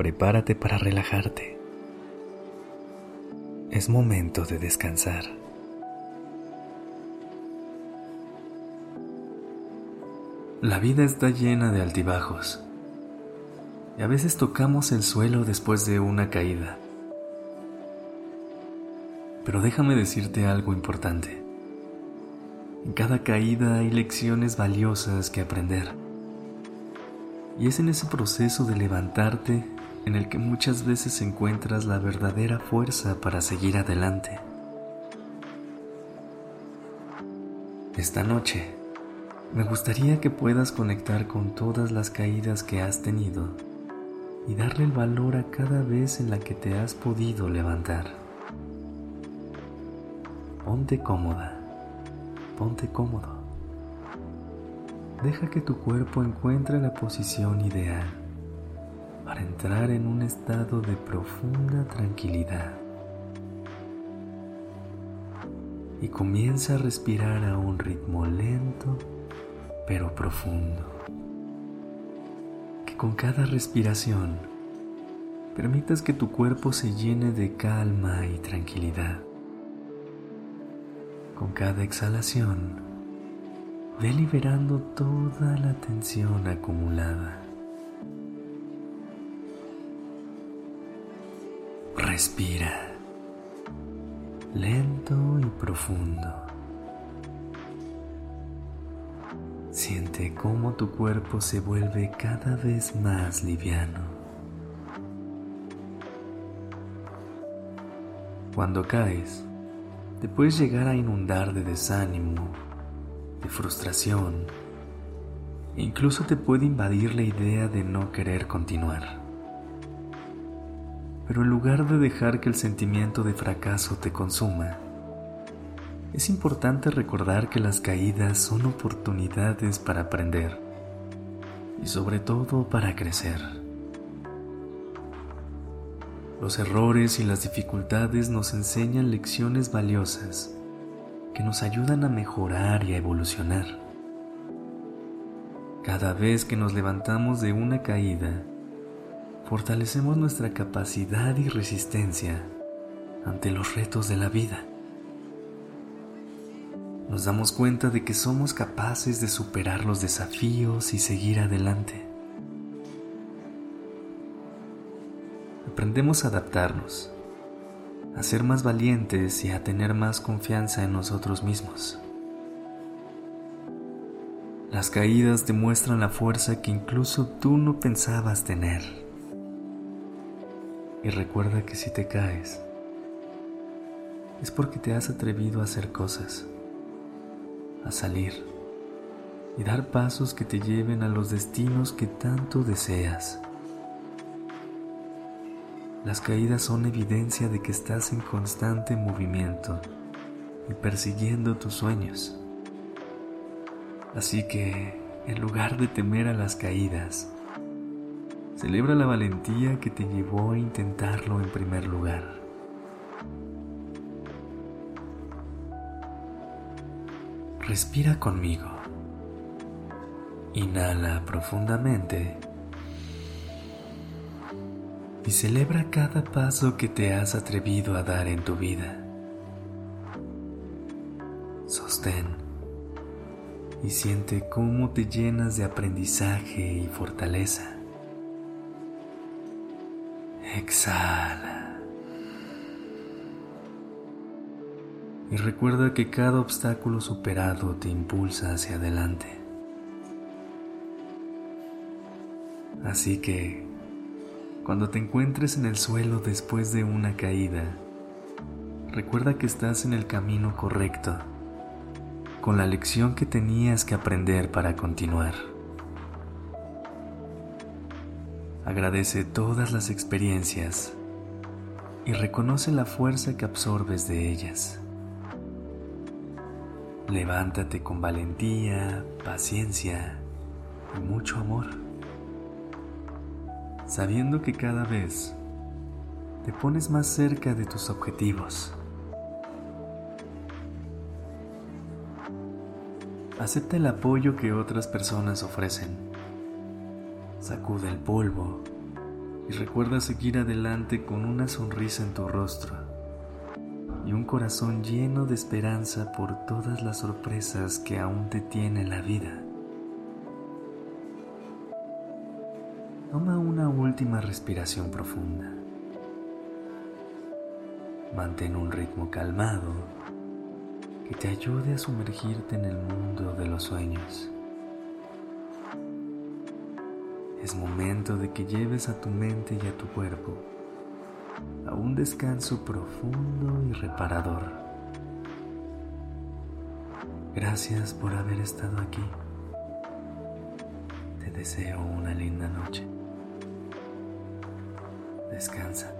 Prepárate para relajarte. Es momento de descansar. La vida está llena de altibajos y a veces tocamos el suelo después de una caída. Pero déjame decirte algo importante. En cada caída hay lecciones valiosas que aprender. Y es en ese proceso de levantarte en el que muchas veces encuentras la verdadera fuerza para seguir adelante. Esta noche, me gustaría que puedas conectar con todas las caídas que has tenido y darle el valor a cada vez en la que te has podido levantar. Ponte cómoda ponte cómodo. Deja que tu cuerpo encuentre la posición ideal para entrar en un estado de profunda tranquilidad. Y comienza a respirar a un ritmo lento pero profundo. Que con cada respiración permitas que tu cuerpo se llene de calma y tranquilidad. Con cada exhalación, ve liberando toda la tensión acumulada. Respira, lento y profundo. Siente cómo tu cuerpo se vuelve cada vez más liviano. Cuando caes, te puedes llegar a inundar de desánimo, de frustración, e incluso te puede invadir la idea de no querer continuar. Pero en lugar de dejar que el sentimiento de fracaso te consuma, es importante recordar que las caídas son oportunidades para aprender y sobre todo para crecer. Los errores y las dificultades nos enseñan lecciones valiosas que nos ayudan a mejorar y a evolucionar. Cada vez que nos levantamos de una caída, fortalecemos nuestra capacidad y resistencia ante los retos de la vida. Nos damos cuenta de que somos capaces de superar los desafíos y seguir adelante. aprendemos a adaptarnos, a ser más valientes y a tener más confianza en nosotros mismos. Las caídas demuestran la fuerza que incluso tú no pensabas tener. Y recuerda que si te caes, es porque te has atrevido a hacer cosas, a salir y dar pasos que te lleven a los destinos que tanto deseas. Las caídas son evidencia de que estás en constante movimiento y persiguiendo tus sueños. Así que, en lugar de temer a las caídas, celebra la valentía que te llevó a intentarlo en primer lugar. Respira conmigo. Inhala profundamente y celebra cada paso que te has atrevido a dar en tu vida. Sostén y siente cómo te llenas de aprendizaje y fortaleza. Exhala. Y recuerda que cada obstáculo superado te impulsa hacia adelante. Así que cuando te encuentres en el suelo después de una caída, recuerda que estás en el camino correcto, con la lección que tenías que aprender para continuar. Agradece todas las experiencias y reconoce la fuerza que absorbes de ellas. Levántate con valentía, paciencia y mucho amor, sabiendo que cada vez te pones más cerca de tus objetivos. Acepta el apoyo que otras personas ofrecen. Sacude el polvo y recuerda seguir adelante con una sonrisa en tu rostro y un corazón lleno de esperanza por todas las sorpresas que aún te tiene la vida. Toma una última respiración profunda. Mantén un ritmo calmado que te ayude a sumergirte en el mundo de los sueños. Es momento de que lleves a tu mente y a tu cuerpo a un descanso profundo y reparador. Gracias por haber estado aquí. Te deseo una linda noche. Descansa.